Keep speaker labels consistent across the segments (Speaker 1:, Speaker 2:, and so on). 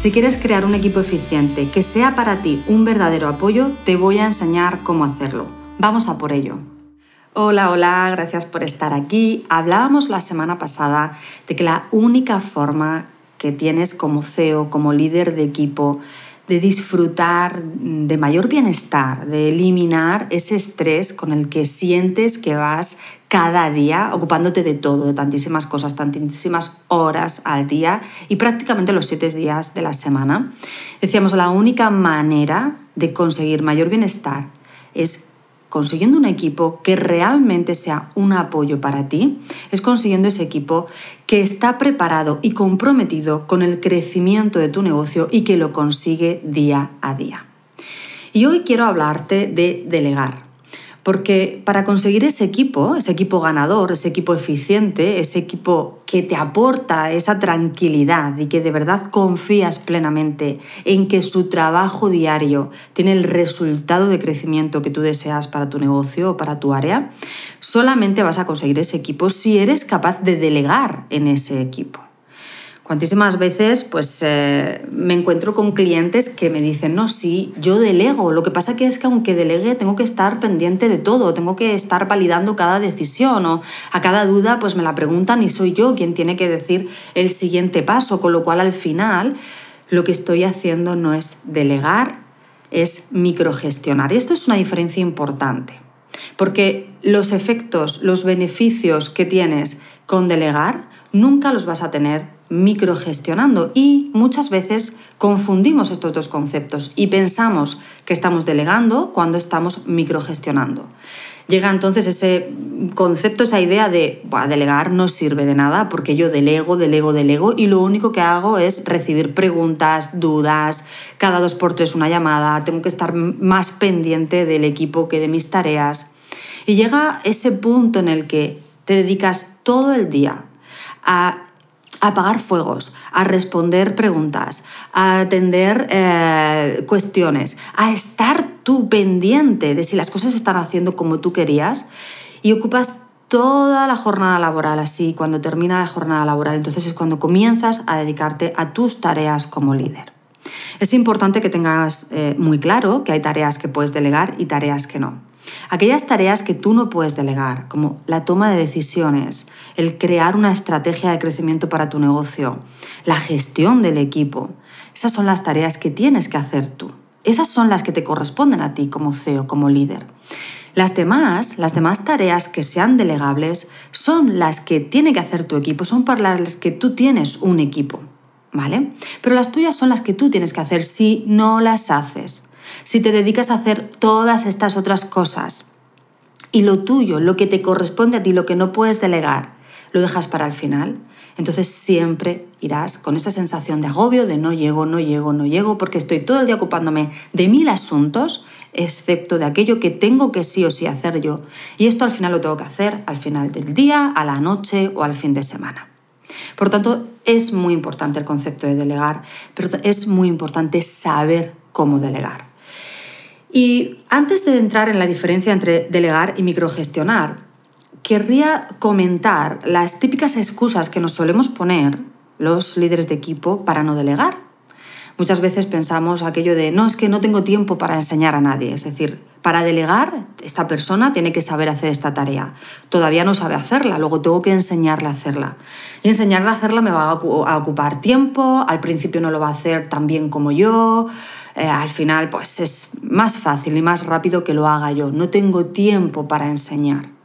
Speaker 1: Si quieres crear un equipo eficiente que sea para ti un verdadero apoyo, te voy a enseñar cómo hacerlo. Vamos a por ello. Hola, hola, gracias por estar aquí. Hablábamos la semana pasada de que la única forma que tienes como CEO, como líder de equipo, de disfrutar de mayor bienestar, de eliminar ese estrés con el que sientes que vas cada día ocupándote de todo, de tantísimas cosas, tantísimas horas al día y prácticamente los siete días de la semana. Decíamos, la única manera de conseguir mayor bienestar es consiguiendo un equipo que realmente sea un apoyo para ti, es consiguiendo ese equipo que está preparado y comprometido con el crecimiento de tu negocio y que lo consigue día a día. Y hoy quiero hablarte de delegar. Porque para conseguir ese equipo, ese equipo ganador, ese equipo eficiente, ese equipo que te aporta esa tranquilidad y que de verdad confías plenamente en que su trabajo diario tiene el resultado de crecimiento que tú deseas para tu negocio o para tu área, solamente vas a conseguir ese equipo si eres capaz de delegar en ese equipo. Cuantísimas veces pues, eh, me encuentro con clientes que me dicen, no, sí, yo delego. Lo que pasa es que aunque delegue tengo que estar pendiente de todo, tengo que estar validando cada decisión o a cada duda pues me la preguntan y soy yo quien tiene que decir el siguiente paso, con lo cual al final lo que estoy haciendo no es delegar, es microgestionar. Y esto es una diferencia importante, porque los efectos, los beneficios que tienes con delegar nunca los vas a tener microgestionando y muchas veces confundimos estos dos conceptos y pensamos que estamos delegando cuando estamos microgestionando. Llega entonces ese concepto, esa idea de delegar no sirve de nada porque yo delego, delego, delego y lo único que hago es recibir preguntas, dudas, cada dos por tres una llamada, tengo que estar más pendiente del equipo que de mis tareas. Y llega ese punto en el que te dedicas todo el día a apagar fuegos, a responder preguntas, a atender eh, cuestiones, a estar tú pendiente de si las cosas se están haciendo como tú querías y ocupas toda la jornada laboral así, cuando termina la jornada laboral, entonces es cuando comienzas a dedicarte a tus tareas como líder. Es importante que tengas eh, muy claro que hay tareas que puedes delegar y tareas que no. Aquellas tareas que tú no puedes delegar, como la toma de decisiones, el crear una estrategia de crecimiento para tu negocio, la gestión del equipo, esas son las tareas que tienes que hacer tú. Esas son las que te corresponden a ti como CEO, como líder. Las demás, las demás tareas que sean delegables son las que tiene que hacer tu equipo, son para las que tú tienes un equipo, ¿vale? Pero las tuyas son las que tú tienes que hacer si no las haces si te dedicas a hacer todas estas otras cosas y lo tuyo, lo que te corresponde a ti, lo que no puedes delegar, lo dejas para el final, entonces siempre irás con esa sensación de agobio, de no llego, no llego, no llego, porque estoy todo el día ocupándome de mil asuntos, excepto de aquello que tengo que sí o sí hacer yo. Y esto al final lo tengo que hacer al final del día, a la noche o al fin de semana. Por tanto, es muy importante el concepto de delegar, pero es muy importante saber cómo delegar. Y antes de entrar en la diferencia entre delegar y microgestionar, querría comentar las típicas excusas que nos solemos poner los líderes de equipo para no delegar. Muchas veces pensamos aquello de, no, es que no tengo tiempo para enseñar a nadie. Es decir, para delegar, esta persona tiene que saber hacer esta tarea. Todavía no sabe hacerla, luego tengo que enseñarle a hacerla. Y enseñarle a hacerla me va a ocupar tiempo, al principio no lo va a hacer tan bien como yo, eh, al final pues es más fácil y más rápido que lo haga yo. No tengo tiempo para enseñar.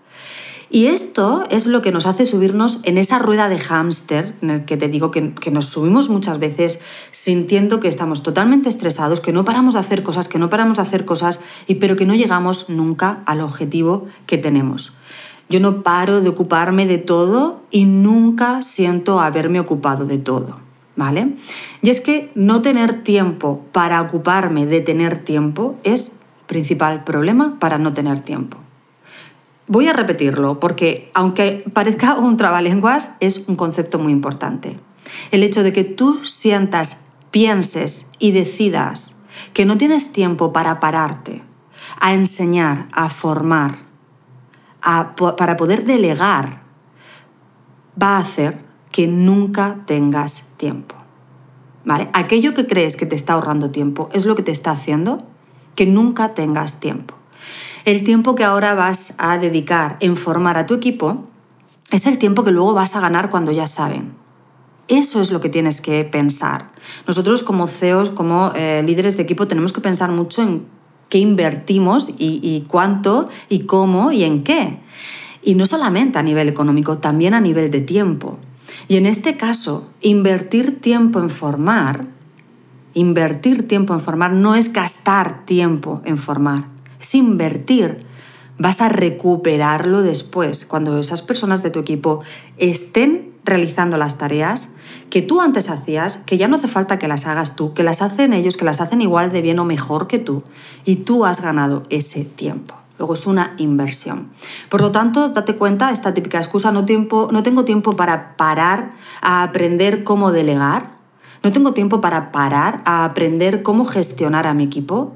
Speaker 1: Y esto es lo que nos hace subirnos en esa rueda de hámster, en el que te digo que, que, nos subimos muchas veces sintiendo que estamos totalmente estresados, que no paramos de hacer cosas, que no paramos de hacer cosas, y, pero que no llegamos nunca al objetivo que tenemos. Yo no paro de ocuparme de todo y nunca siento haberme ocupado de todo. ¿vale? Y es que no tener tiempo para ocuparme de tener tiempo es principal problema para no tener tiempo. Voy a repetirlo porque, aunque parezca un trabalenguas, es un concepto muy importante. El hecho de que tú sientas, pienses y decidas que no tienes tiempo para pararte, a enseñar, a formar, para poder delegar, va a hacer que nunca tengas tiempo. ¿Vale? Aquello que crees que te está ahorrando tiempo es lo que te está haciendo que nunca tengas tiempo. El tiempo que ahora vas a dedicar en formar a tu equipo es el tiempo que luego vas a ganar cuando ya saben. Eso es lo que tienes que pensar. Nosotros como CEOs, como eh, líderes de equipo, tenemos que pensar mucho en qué invertimos y, cuánto y cómo y en qué. Y no solamente a nivel económico, también a nivel de tiempo. Y en este caso, invertir tiempo en formar, invertir tiempo en formar no es gastar tiempo en formar, es invertir. Vas a recuperarlo después, cuando esas personas de tu equipo estén realizando las tareas que tú antes hacías, que ya no hace falta que las hagas tú, que las hacen ellos, que las hacen igual de bien o mejor que tú, y tú has ganado ese tiempo. Luego es una inversión. Por lo tanto, date cuenta, esta típica excusa, no, tiempo, no tengo tiempo para parar a aprender cómo delegar, no tengo tiempo para parar a aprender cómo gestionar a mi equipo,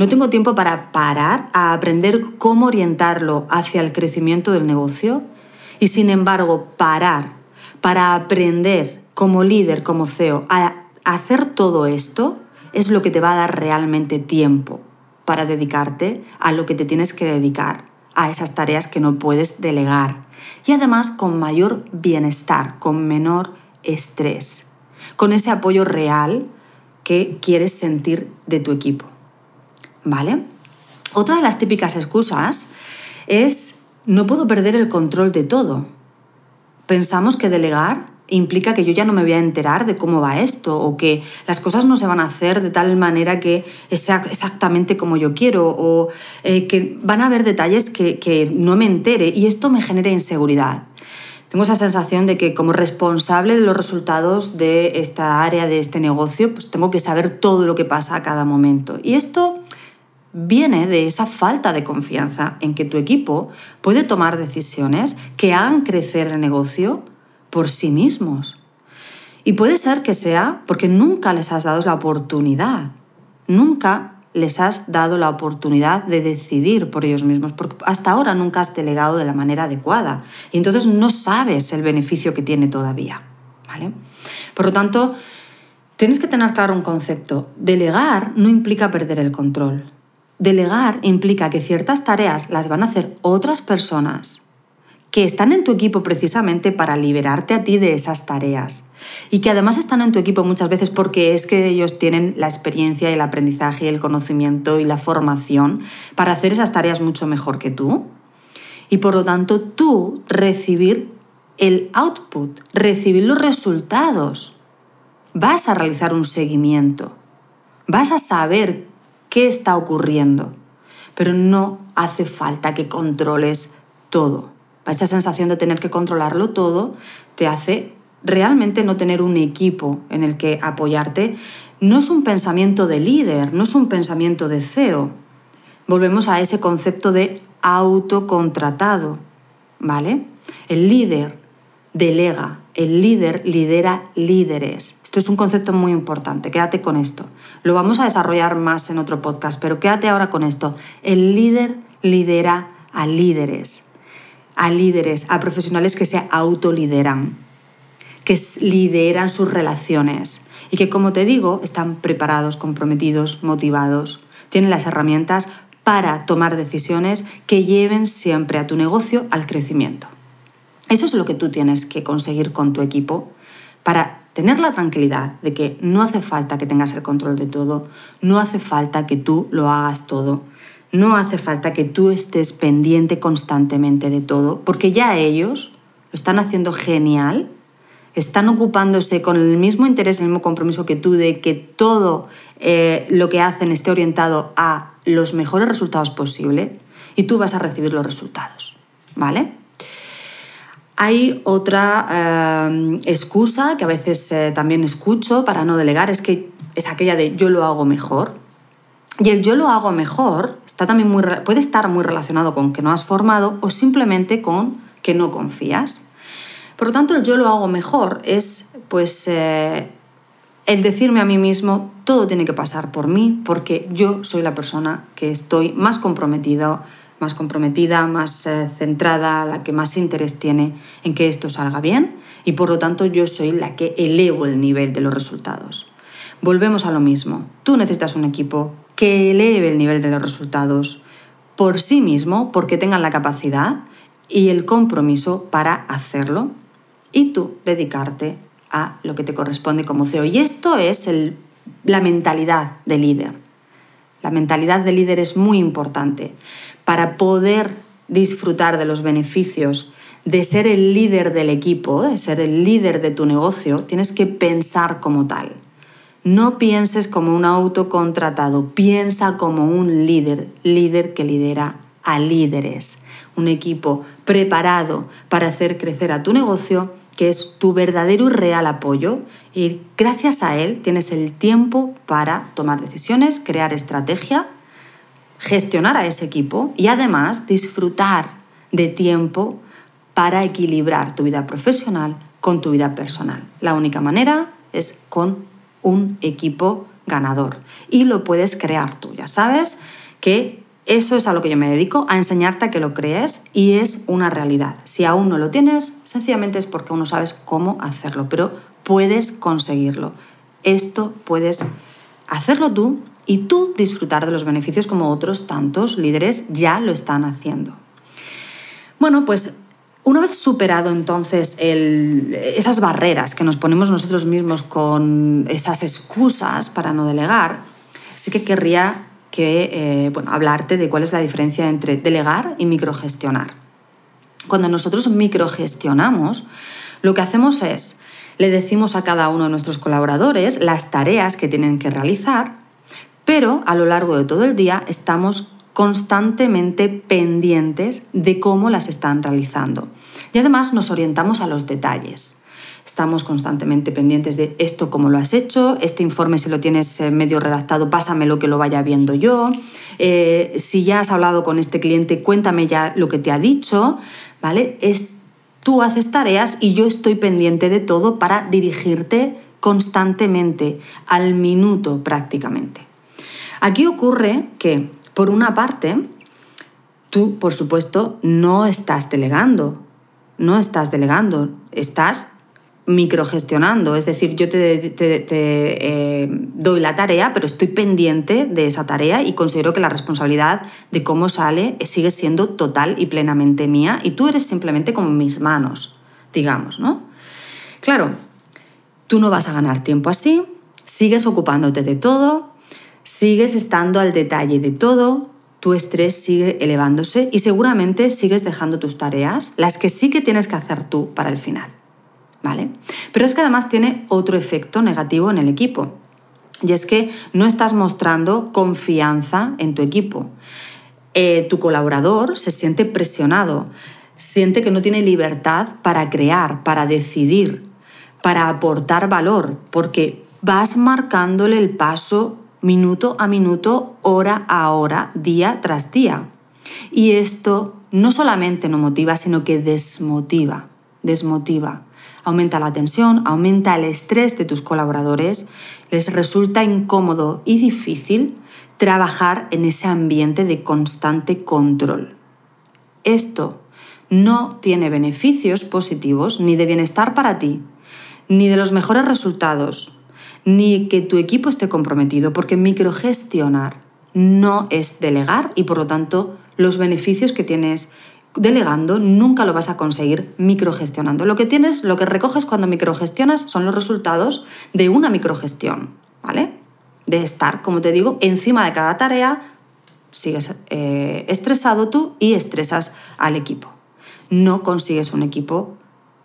Speaker 1: no tengo tiempo para parar a aprender cómo orientarlo hacia el crecimiento del negocio y sin embargo parar para aprender como líder, como CEO, a hacer todo esto es lo que te va a dar realmente tiempo para dedicarte a lo que te tienes que dedicar, a esas tareas que no puedes delegar y además con mayor bienestar, con menor estrés, con ese apoyo real que quieres sentir de tu equipo. ¿Vale? Otra de las típicas excusas es no puedo perder el control de todo. Pensamos que delegar implica que yo ya no me voy a enterar de cómo va esto o que las cosas no se van a hacer de tal manera que sea exactamente como yo quiero o eh, que van a haber detalles que, que no me entere y esto me genera inseguridad. Tengo esa sensación de que como responsable de los resultados de esta área, de este negocio, pues tengo que saber todo lo que pasa a cada momento. Y esto viene de esa falta de confianza en que tu equipo puede tomar decisiones que hagan crecer el negocio por sí mismos. Y puede ser que sea porque nunca les has dado la oportunidad, nunca les has dado la oportunidad de decidir por ellos mismos, porque hasta ahora nunca has delegado de la manera adecuada y entonces no sabes el beneficio que tiene todavía. ¿vale? Por lo tanto, tienes que tener claro un concepto. Delegar no implica perder el control. Delegar implica que ciertas tareas las van a hacer otras personas que están en tu equipo precisamente para liberarte a ti de esas tareas y que además están en tu equipo muchas veces porque es que ellos tienen la experiencia, el aprendizaje, el conocimiento y la formación para hacer esas tareas mucho mejor que tú. Y por lo tanto tú recibir el output, recibir los resultados. Vas a realizar un seguimiento, vas a saber qué está ocurriendo, pero no hace falta que controles todo. Esa sensación de tener que controlarlo todo te hace realmente no tener un equipo en el que apoyarte. No es un pensamiento de líder, no es un pensamiento de CEO. Volvemos a ese concepto de autocontratado, ¿vale? El líder delega, el líder lidera líderes. Esto es un concepto muy importante, quédate con esto. Lo vamos a desarrollar más en otro podcast, pero quédate ahora con esto. El líder lidera a líderes, a líderes, a profesionales que se autolideran, que lideran sus relaciones y que, como te digo, están preparados, comprometidos, motivados, tienen las herramientas para tomar decisiones que lleven siempre a tu negocio al crecimiento. Eso es lo que tú tienes que conseguir con tu equipo para tener la tranquilidad de que no hace falta que tengas el control de todo, no hace falta que tú lo hagas todo, no hace falta que tú estés pendiente constantemente de todo, porque ya ellos lo están haciendo genial, están ocupándose con el mismo interés, el mismo compromiso que tú de que todo eh, lo que hacen esté orientado a los mejores resultados posibles y tú vas a recibir los resultados, ¿vale? Hay otra eh, excusa que a veces eh, también escucho para no delegar, es que es aquella de yo lo hago mejor. Y el yo lo hago mejor está también puede estar muy relacionado con que no has formado o simplemente con que no confías. Por lo tanto, el yo lo hago mejor es pues eh, el decirme a mí mismo todo tiene que pasar por mí porque yo soy la persona que estoy más comprometido más comprometida, más eh, centrada, la que más interés tiene en que esto salga bien y por lo tanto yo soy la que elevo el nivel de los resultados. Volvemos a lo mismo. Tú necesitas un equipo que eleve el nivel de los resultados por sí mismo, porque tengan la capacidad y el compromiso para hacerlo y tú dedicarte a lo que te corresponde como CEO. Y esto es la mentalidad de líder. La mentalidad de líder es muy importante para poder disfrutar de los beneficios de ser el líder del equipo, de ser el líder de tu negocio, tienes que pensar como tal. No pienses como un autocontratado, piensa como un líder, líder que lidera a líderes, un equipo preparado para hacer crecer a tu negocio, que es tu verdadero y real apoyo, y gracias a él tienes el tiempo para tomar decisiones, crear estrategia gestionar a ese equipo y además disfrutar de tiempo para equilibrar tu vida profesional con tu vida personal. La única manera es con un equipo ganador y lo puedes crear tú. Ya sabes que eso es a lo que yo me dedico, a enseñarte a que lo crees y es una realidad. Si aún no lo tienes, sencillamente es porque aún no sabes cómo hacerlo, pero puedes conseguirlo. Esto puedes hacerlo tú y tú disfrutar de los beneficios como otros tantos líderes ya lo están haciendo. Bueno, pues una vez superado entonces esas barreras que nos ponemos nosotros mismos con esas excusas para no delegar, sí que querría que, eh, bueno, hablarte de cuál es la diferencia entre delegar y microgestionar. Cuando nosotros microgestionamos, lo que hacemos es, le decimos a cada uno de nuestros colaboradores las tareas que tienen que realizar pero a lo largo de todo el día estamos constantemente pendientes de cómo las están realizando. Y además nos orientamos a los detalles. Estamos constantemente pendientes de esto, cómo lo has hecho, este informe si lo tienes eh, medio redactado, pásamelo que lo vaya viendo yo. Eh, si ya has hablado con este cliente, cuéntame ya lo que te ha dicho, ¿vale? Es, tú haces tareas y yo estoy pendiente de todo para dirigirte constantemente, al minuto prácticamente. Aquí ocurre que, por una parte, tú, por supuesto, no estás delegando, no estás delegando, estás microgestionando, es decir, yo te, eh, doy la tarea, pero estoy pendiente de esa tarea y considero que la responsabilidad de cómo sale sigue siendo total y plenamente mía y tú eres simplemente como mis manos, digamos, ¿no? Claro, tú no vas a ganar tiempo así, sigues ocupándote de todo, sigues estando al detalle de todo, tu estrés sigue elevándose y seguramente sigues dejando tus tareas, las que sí que tienes que hacer tú para el final. ¿Vale? Pero es que además tiene otro efecto negativo en el equipo. Y es que no estás mostrando confianza en tu equipo. Eh, tu colaborador se siente presionado, siente que no tiene libertad para crear, para decidir, para aportar valor, porque vas marcándole el paso minuto a minuto, hora a hora, día tras día. Y esto no solamente no motiva, sino que desmotiva, desmotiva. Aumenta la tensión, aumenta el estrés de tus colaboradores, les resulta incómodo y difícil trabajar en ese ambiente de constante control. Esto no tiene beneficios positivos ni de bienestar para ti, ni de los mejores resultados, ni que tu equipo esté comprometido, porque microgestionar no es delegar y por lo tanto los beneficios que tienes delegando nunca lo vas a conseguir microgestionando. Lo que tienes, lo que recoges cuando microgestionas son los resultados de una microgestión, ¿vale? De estar, como te digo, encima de cada tarea, sigues eh, estresado tú y estresas al equipo. No consigues un equipo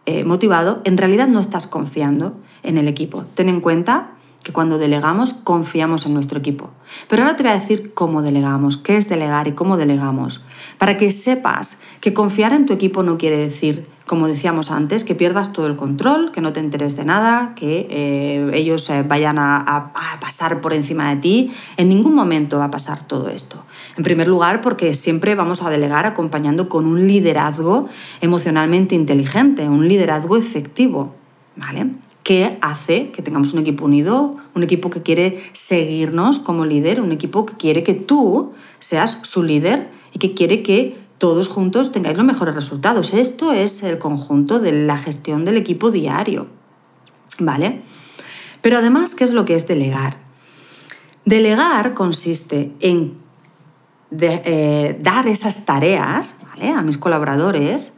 Speaker 1: eh, motivado, en realidad no estás confiando en el equipo. Ten en cuenta que cuando delegamos confiamos en nuestro equipo. Pero ahora te voy a decir cómo delegamos, qué es delegar y cómo delegamos, para que sepas que confiar en tu equipo no quiere decir como decíamos antes, que pierdas todo el control, que no te enteres de nada, que eh, ellos eh, vayan a, pasar por encima de ti. En ningún momento va a pasar todo esto. En primer lugar, porque siempre vamos a delegar acompañando con un liderazgo emocionalmente inteligente, un liderazgo efectivo, ¿vale? Que hace que tengamos un equipo unido, un equipo que quiere seguirnos como líder, un equipo que quiere que tú seas su líder y que quiere que todos juntos tengáis los mejores resultados. Esto es el conjunto de la gestión del equipo diario. ¿Vale? Pero además, ¿qué es lo que es delegar? Delegar consiste en eh, dar esas tareas a mis colaboradores,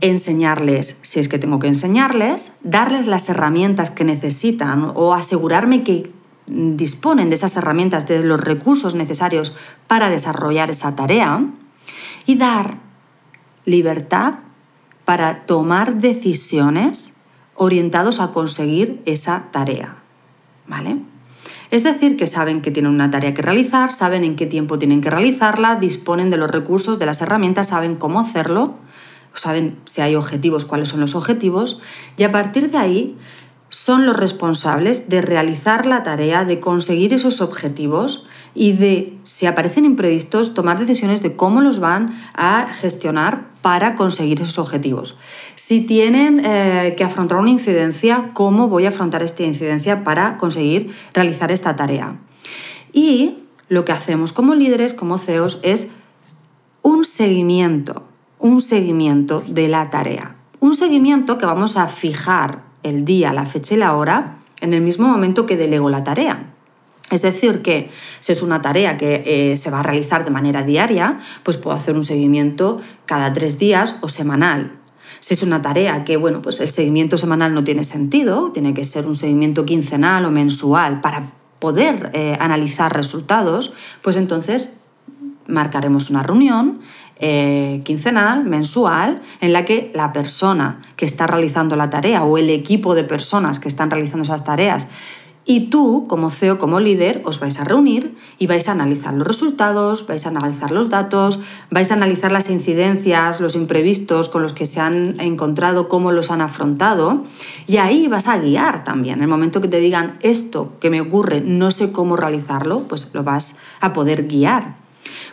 Speaker 1: enseñarles, si es que tengo que enseñarles, darles las herramientas que necesitan o asegurarme que disponen de esas herramientas, de los recursos necesarios para desarrollar esa tarea y dar libertad para tomar decisiones orientados a conseguir esa tarea. ¿Vale? Es decir, que saben que tienen una tarea que realizar, saben en qué tiempo tienen que realizarla, disponen de los recursos, de las herramientas, saben cómo hacerlo, saben si hay objetivos, cuáles son los objetivos, y a partir de ahí son los responsables de realizar la tarea, de conseguir esos objetivos y de, si aparecen imprevistos, tomar decisiones de cómo los van a gestionar para conseguir esos objetivos. Si tienen eh, que afrontar una incidencia, cómo voy a afrontar esta incidencia para conseguir realizar esta tarea. Y lo que hacemos como líderes, como CEOs, es un seguimiento, un seguimiento de la tarea. Un seguimiento que vamos a fijar el día, la fecha y la hora en el mismo momento que delego la tarea. Es decir, que si es una tarea que eh, se va a realizar de manera diaria, pues puedo hacer un seguimiento cada tres días o semanal. Si es una tarea que, bueno, pues el seguimiento semanal no tiene sentido, tiene que ser un seguimiento quincenal o mensual para poder eh, analizar resultados, pues entonces marcaremos una reunión eh, quincenal, mensual, en la que la persona que está realizando la tarea o el equipo de personas que están realizando esas tareas y tú, como CEO, como líder, os vais a reunir y vais a analizar los resultados, vais a analizar los datos, vais a analizar las incidencias, los imprevistos con los que se han encontrado, cómo los han afrontado. Y ahí vas a guiar también. En el momento que te digan esto que me ocurre, no sé cómo realizarlo, pues lo vas a poder guiar.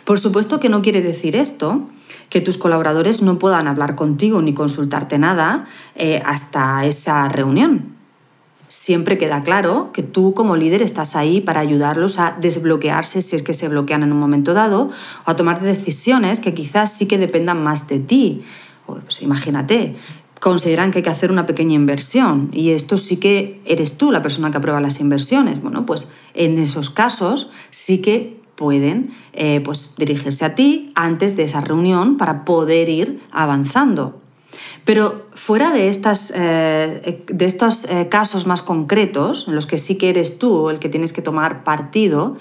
Speaker 1: Por supuesto que no quiere decir esto que tus colaboradores no puedan hablar contigo ni consultarte nada eh, hasta esa reunión. Siempre queda claro que tú como líder estás ahí para ayudarlos a desbloquearse si es que se bloquean en un momento dado o a tomar decisiones que quizás sí que dependan más de ti. Pues imagínate, consideran que hay que hacer una pequeña inversión y esto sí que eres tú la persona que aprueba las inversiones. Bueno, pues en esos casos sí que pueden eh, pues, dirigirse a ti antes de esa reunión para poder ir avanzando. Pero fuera de, estas, eh, de estos eh, casos más concretos, en los que sí que eres tú el que tienes que tomar partido,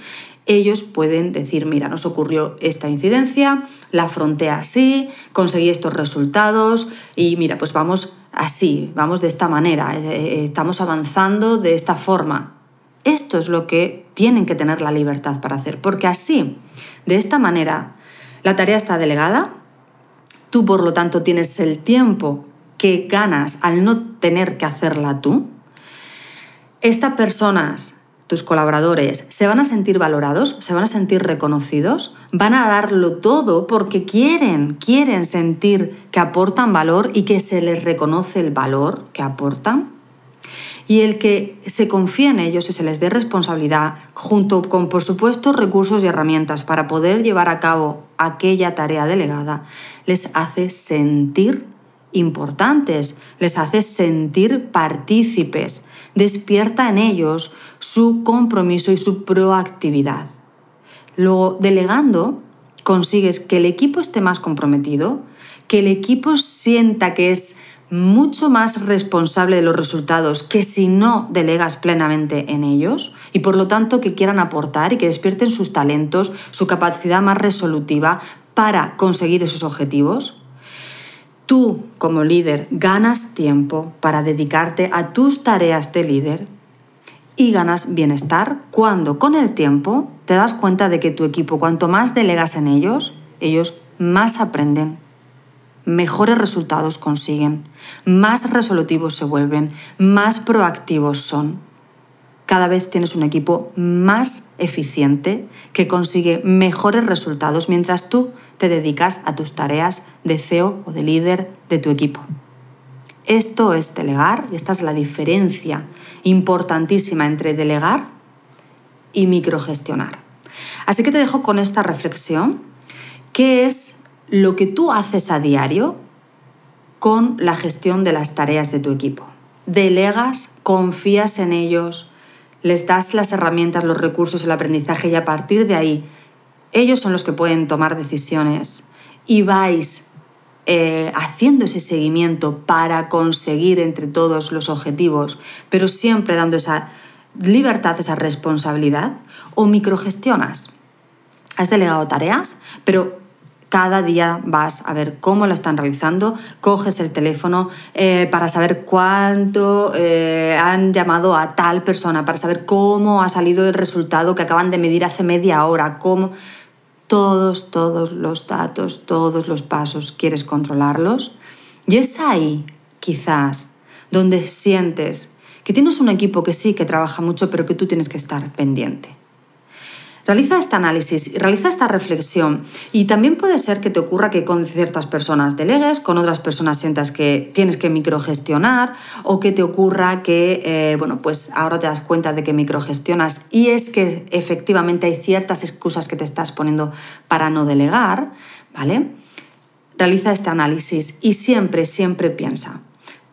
Speaker 1: ellos pueden decir, mira, nos ocurrió esta incidencia, la afronté así, conseguí estos resultados y mira, pues vamos así, vamos de esta manera, estamos avanzando de esta forma. Esto es lo que tienen que tener la libertad para hacer, porque así, de esta manera, la tarea está delegada, tú por lo tanto tienes el tiempo que ganas al no tener que hacerla tú. Estas personas, tus colaboradores, se van a sentir valorados, se van a sentir reconocidos, van a darlo todo porque quieren, quieren sentir que aportan valor y que se les reconoce el valor que aportan y el que se confíe en ellos y se les dé responsabilidad, junto con, por supuesto, recursos y herramientas para poder llevar a cabo aquella tarea delegada, les hace sentir importantes, les hace sentir partícipes, despierta en ellos su compromiso y su proactividad. Luego, delegando, consigues que el equipo esté más comprometido, que el equipo sienta que es mucho más responsable de los resultados que si no delegas plenamente en ellos y por lo tanto que quieran aportar y que despierten sus talentos, su capacidad más resolutiva para conseguir esos objetivos. Tú como líder ganas tiempo para dedicarte a tus tareas de líder y ganas bienestar cuando con el tiempo te das cuenta de que tu equipo cuanto más delegas en ellos, ellos más aprenden mejores resultados consiguen, más resolutivos se vuelven, más proactivos son. Cada vez tienes un equipo más eficiente que consigue mejores resultados mientras tú te dedicas a tus tareas de CEO o de líder de tu equipo. Esto es delegar y esta es la diferencia importantísima entre delegar y microgestionar. Así que te dejo con esta reflexión, ¿qué es lo que tú haces a diario con la gestión de las tareas de tu equipo? ¿Delegas? ¿Confías en ellos? ¿Les das las herramientas, los recursos, el aprendizaje y a partir de ahí ellos son los que pueden tomar decisiones y vais eh, haciendo ese seguimiento para conseguir entre todos los objetivos, pero siempre dando esa libertad, esa responsabilidad, o microgestionas. Has delegado tareas, pero cada día vas a ver cómo lo están realizando, coges el teléfono eh, para saber cuánto eh, han llamado a tal persona, para saber cómo ha salido el resultado que acaban de medir hace media hora, cómo todos, todos los datos, todos los pasos, quieres controlarlos. Y es ahí, quizás, donde sientes que tienes un equipo que sí, que trabaja mucho, pero que tú tienes que estar pendiente. Realiza este análisis y realiza esta reflexión. Y también puede ser que te ocurra que con ciertas personas delegues, con otras personas sientas que tienes que microgestionar o que te ocurra que, eh, bueno, pues ahora te das cuenta de que microgestionas y es que efectivamente hay ciertas excusas que te estás poniendo para no delegar, ¿vale? Realiza este análisis y siempre, siempre piensa,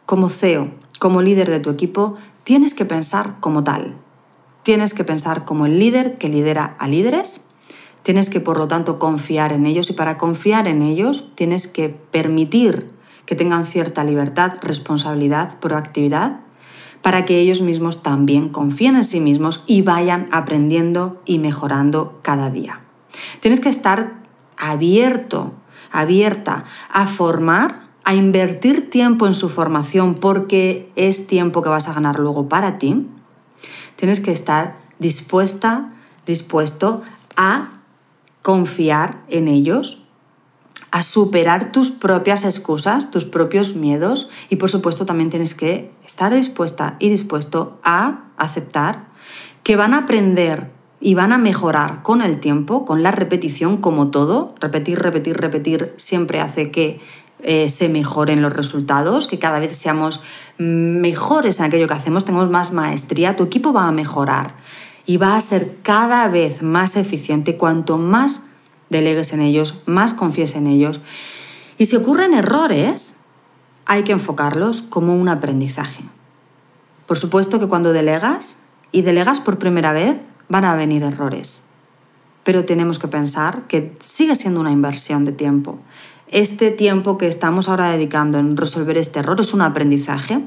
Speaker 1: como CEO, como líder de tu equipo, tienes que pensar como tal. Tienes que pensar como el líder que lidera a líderes. Tienes que, por lo tanto, confiar en ellos y para confiar en ellos tienes que permitir que tengan cierta libertad, responsabilidad, proactividad, para que ellos mismos también confíen en sí mismos y vayan aprendiendo y mejorando cada día. Tienes que estar abierto, abierta a formar, a invertir tiempo en su formación porque es tiempo que vas a ganar luego para ti Tienes que estar dispuesta, dispuesto a confiar en ellos, a superar tus propias excusas, tus propios miedos y por supuesto también tienes que estar dispuesta y dispuesto a aceptar que van a aprender y van a mejorar con el tiempo, con la repetición como todo. Repetir, repetir, repetir siempre hace que eh, se mejoren los resultados, que cada vez seamos mejores en aquello que hacemos, tengamos más maestría, tu equipo va a mejorar y va a ser cada vez más eficiente cuanto más delegues en ellos, más confíes en ellos. Y si ocurren errores, hay que enfocarlos como un aprendizaje. Por supuesto que cuando delegas y delegas por primera vez, van a venir errores. Pero tenemos que pensar que sigue siendo una inversión de tiempo este tiempo que estamos ahora dedicando en resolver este error es un aprendizaje,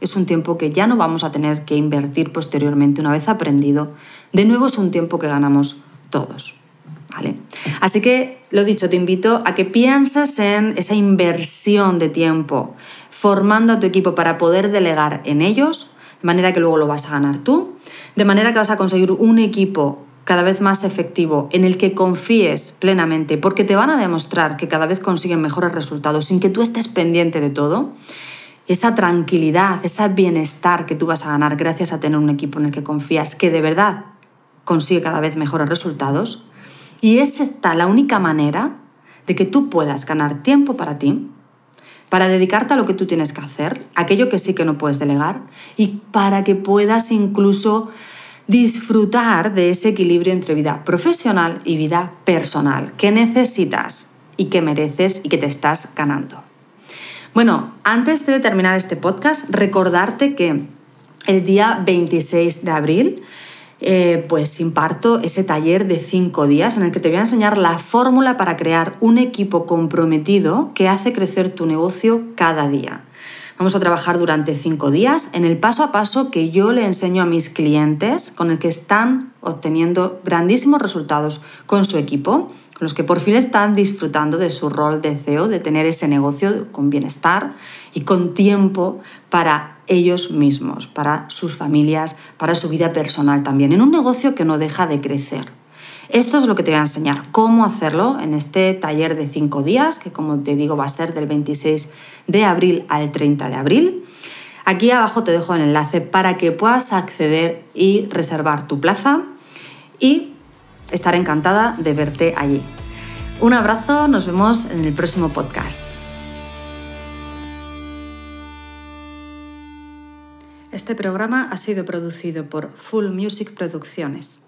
Speaker 1: es un tiempo que ya no vamos a tener que invertir posteriormente una vez aprendido. De nuevo es un tiempo que ganamos todos. ¿Vale? Así que, lo dicho, te invito a que pienses en esa inversión de tiempo formando a tu equipo para poder delegar en ellos, de manera que luego lo vas a ganar tú, de manera que vas a conseguir un equipo cada vez más efectivo, en el que confíes plenamente, porque te van a demostrar que cada vez consiguen mejores resultados sin que tú estés pendiente de todo, esa tranquilidad, ese bienestar que tú vas a ganar gracias a tener un equipo en el que confías, que de verdad consigue cada vez mejores resultados, y es esta la única manera de que tú puedas ganar tiempo para ti, para dedicarte a lo que tú tienes que hacer, aquello que sí que no puedes delegar, y para que puedas incluso disfrutar de ese equilibrio entre vida profesional y vida personal que necesitas y que mereces y que te estás ganando. Bueno, antes de terminar este podcast, recordarte que el día 26 de abril eh, pues imparto ese taller de cinco días en el que te voy a enseñar la fórmula para crear un equipo comprometido que hace crecer tu negocio cada día. Vamos a trabajar durante cinco días en el paso a paso que yo le enseño a mis clientes con el que están obteniendo grandísimos resultados con su equipo, con los que por fin están disfrutando de su rol de CEO, de tener ese negocio con bienestar y con tiempo para ellos mismos, para sus familias, para su vida personal también, en un negocio que no deja de crecer Esto es lo que te voy a enseñar, cómo hacerlo en este taller de 5 días, que como te digo va a ser del 26 de abril al 30 de abril. Aquí abajo te dejo el enlace para que puedas acceder y reservar tu plaza y estaré encantada de verte allí. Un abrazo, nos vemos en el próximo podcast. Este programa ha sido producido por Full Music Producciones.